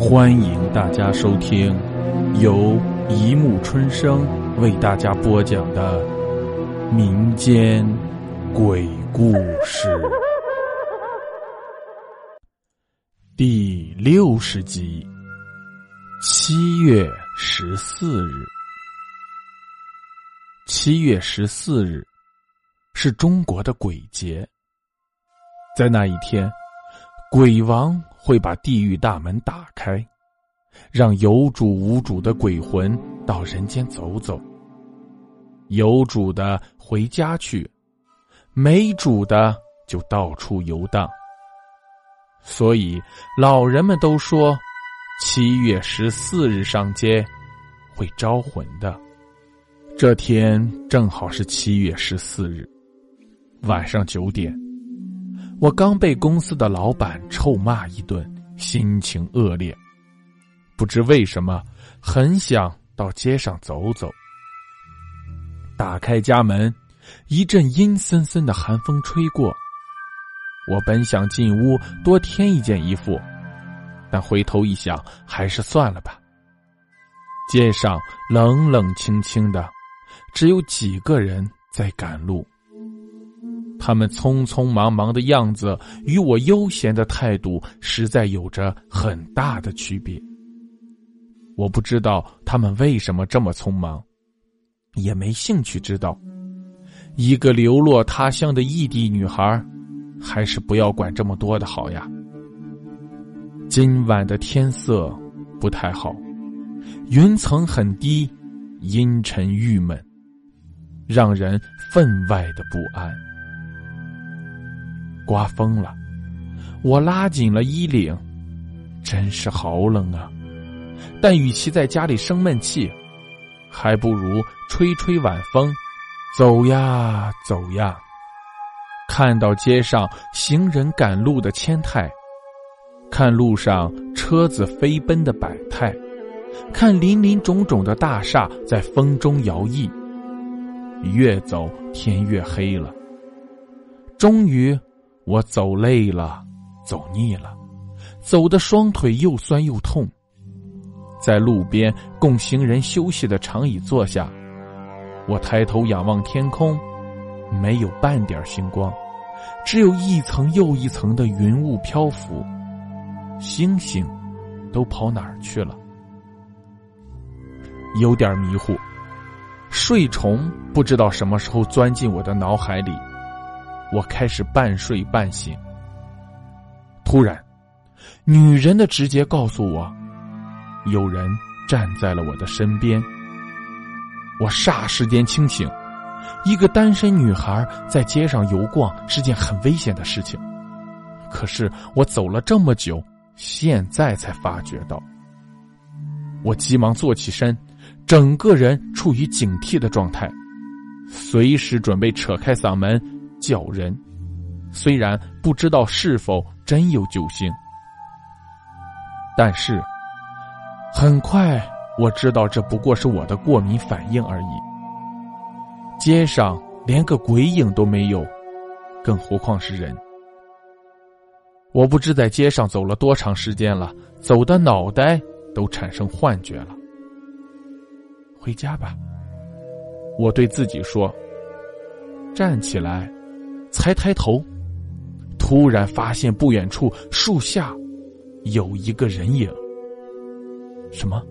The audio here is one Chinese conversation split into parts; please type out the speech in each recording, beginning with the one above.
欢迎大家收听由一木春生为大家播讲的民间鬼故事第六十集。七月十四日，七月十四日是中国的鬼节。在那一天，鬼王会把地狱大门打开，让有主无主的鬼魂到人间走走。有主的回家去，没主的就到处游荡。所以老人们都说。七月十四日上街，会招魂的。这天正好是七月十四日，晚上九点，我刚被公司的老板臭骂一顿，心情恶劣，不知为什么很想到街上走走。打开家门，一阵阴森森的寒风吹过，我本想进屋多添一件衣服。但回头一想，还是算了吧。街上冷冷清清的，只有几个人在赶路。他们匆匆忙忙的样子，与我悠闲的态度，实在有着很大的区别。我不知道他们为什么这么匆忙，也没兴趣知道。一个流落他乡的异地女孩，还是不要管这么多的好呀。今晚的天色不太好，云层很低，阴沉郁闷，让人分外的不安。刮风了，我拉紧了衣领，真是好冷啊！但与其在家里生闷气，还不如吹吹晚风，走呀走呀，看到街上行人赶路的千态。看路上车子飞奔的百态，看林林种种的大厦在风中摇曳。越走天越黑了。终于，我走累了，走腻了，走的双腿又酸又痛。在路边供行人休息的长椅坐下，我抬头仰望天空，没有半点星光，只有一层又一层的云雾漂浮。星星都跑哪儿去了？有点迷糊，睡虫不知道什么时候钻进我的脑海里，我开始半睡半醒。突然，女人的直觉告诉我，有人站在了我的身边。我霎时间清醒，一个单身女孩在街上游逛是件很危险的事情。可是我走了这么久。现在才发觉到，我急忙坐起身，整个人处于警惕的状态，随时准备扯开嗓门叫人。虽然不知道是否真有救星，但是很快我知道这不过是我的过敏反应而已。街上连个鬼影都没有，更何况是人。我不知在街上走了多长时间了，走的脑袋都产生幻觉了。回家吧，我对自己说。站起来，才抬头，突然发现不远处树下有一个人影。什么？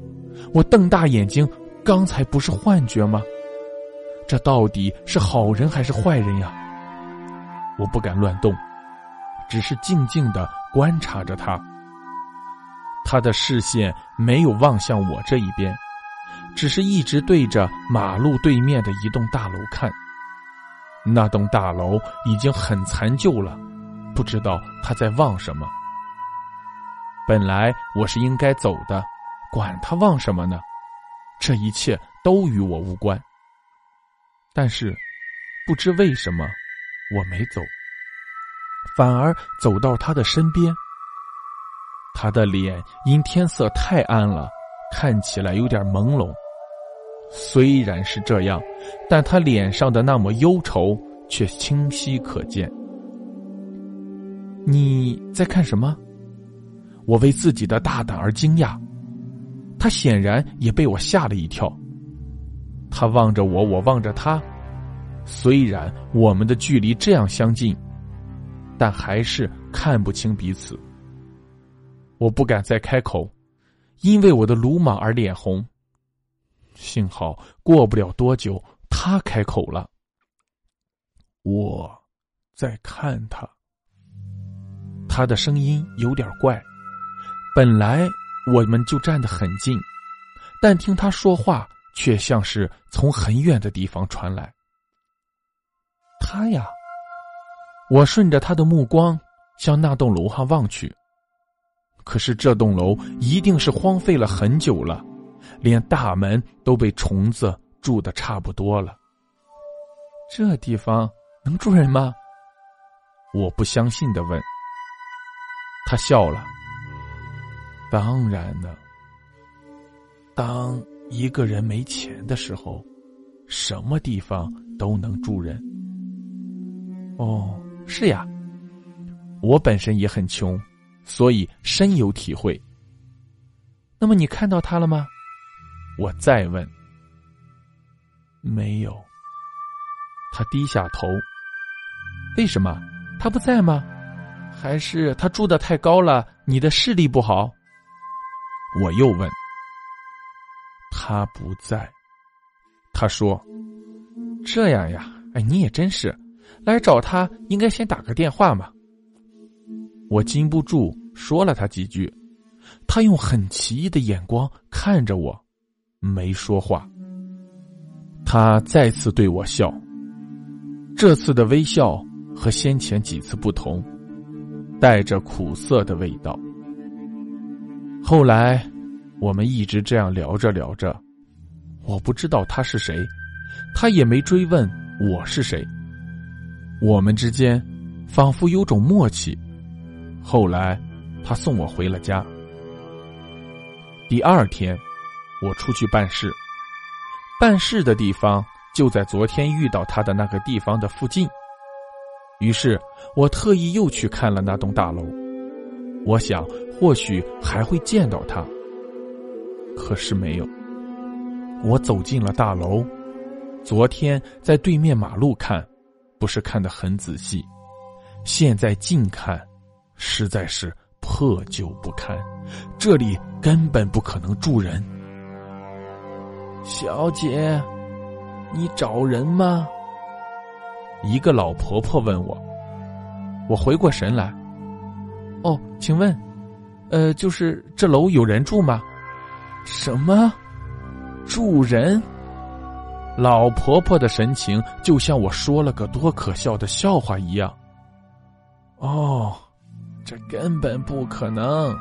我瞪大眼睛，刚才不是幻觉吗？这到底是好人还是坏人呀？我不敢乱动。只是静静的观察着他，他的视线没有望向我这一边，只是一直对着马路对面的一栋大楼看。那栋大楼已经很残旧了，不知道他在望什么。本来我是应该走的，管他望什么呢？这一切都与我无关。但是，不知为什么，我没走。反而走到他的身边，他的脸因天色太暗了，看起来有点朦胧。虽然是这样，但他脸上的那抹忧愁却清晰可见。你在看什么？我为自己的大胆而惊讶，他显然也被我吓了一跳。他望着我，我望着他，虽然我们的距离这样相近，但还是看不清彼此。我不敢再开口，因为我的鲁莽而脸红。幸好过不了多久，他开口了：“我在看他。”他的声音有点怪。本来我们就站得很近，但听他说话却像是从很远的地方传来。他呀，我顺着他的目光向那栋楼上望去。可是这栋楼一定是荒废了很久了。连大门都被虫子住的差不多了。这地方能住人吗？我不相信的问。他笑了。当然呢。当一个人没钱的时候，什么地方都能住人。哦，是呀。我本身也很穷，所以深有体会。那么你看到他了吗？我再问，没有。他低下头。为什么？他不在吗？还是他住的太高了？你的视力不好？我又问。他不在。他说：“这样呀，哎，你也真是，来找他应该先打个电话嘛。”我禁不住说了他几句，他用很奇异的眼光看着我。没说话。他再次对我笑，这次的微笑和先前几次不同，带着苦涩的味道。后来，我们一直这样聊着聊着，我不知道他是谁，他也没追问我是谁。我们之间仿佛有种默契。后来，他送我回了家。第二天。我出去办事，办事的地方就在昨天遇到他的那个地方的附近。于是我特意又去看了那栋大楼，我想或许还会见到他。可是没有。我走进了大楼，昨天在对面马路看，不是看得很仔细，现在近看，实在是破旧不堪，这里根本不可能住人。小姐，你找人吗？一个老婆婆问我。我回过神来。哦，请问，呃，就是这楼有人住吗？什么？住人？老婆婆的神情就像我说了个多可笑的笑话一样。哦，这根本不可能，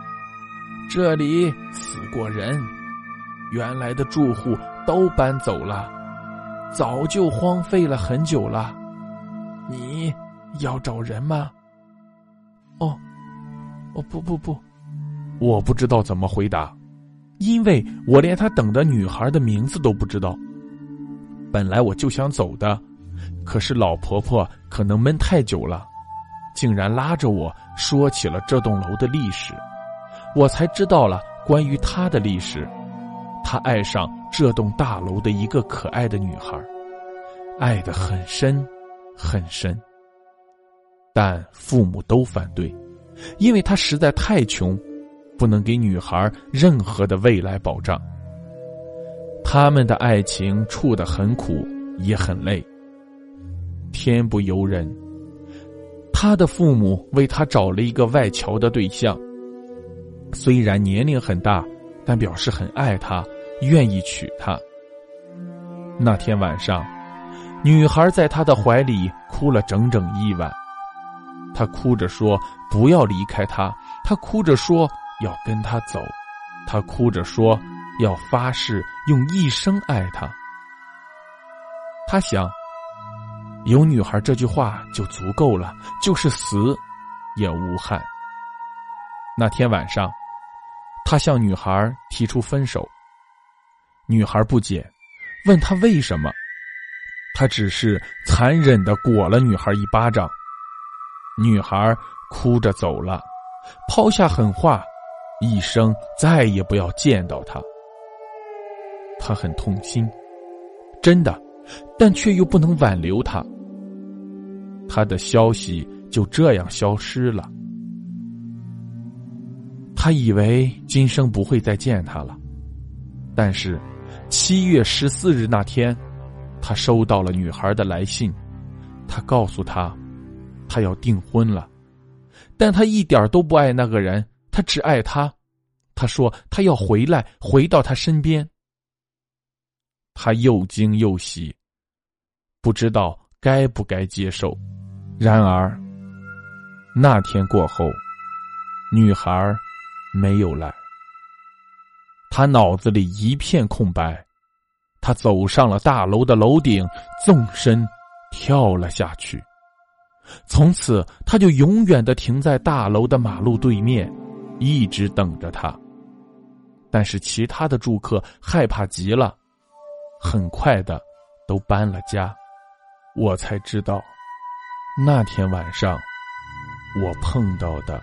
这里死过人，原来的住户。都搬走了，早就荒废了很久了。你要找人吗？哦，哦不不不，我不知道怎么回答，因为我连他等的女孩的名字都不知道。本来我就想走的，可是老婆婆可能闷太久了，竟然拉着我说起了这栋楼的历史，我才知道了关于她的历史。他爱上这栋大楼的一个可爱的女孩，爱的很深，很深。但父母都反对，因为他实在太穷，不能给女孩任何的未来保障。他们的爱情处得很苦，也很累。天不由人，他的父母为他找了一个外侨的对象，虽然年龄很大，但表示很爱他。愿意娶她。那天晚上，女孩在他的怀里哭了整整一晚。她哭着说：“不要离开他。”她哭着说：“要跟他走。”她哭着说：“要发誓用一生爱他。”他想，有女孩这句话就足够了，就是死也无憾。那天晚上，他向女孩提出分手。女孩不解，问他为什么，他只是残忍的裹了女孩一巴掌。女孩哭着走了，抛下狠话，一生再也不要见到他。他很痛心，真的，但却又不能挽留他。他的消息就这样消失了。他以为今生不会再见他了，但是七月十四日那天，他收到了女孩的来信，他告诉他，他要订婚了，但他一点都不爱那个人，他只爱他。他说他要回来，回到他身边。他又惊又喜，不知道该不该接受。然而那天过后，女孩。没有来，他脑子里一片空白。他走上了大楼的楼顶，纵身跳了下去。从此，他就永远的停在大楼的马路对面，一直等着他。但是，其他的住客害怕极了，很快的都搬了家。我才知道，那天晚上我碰到的。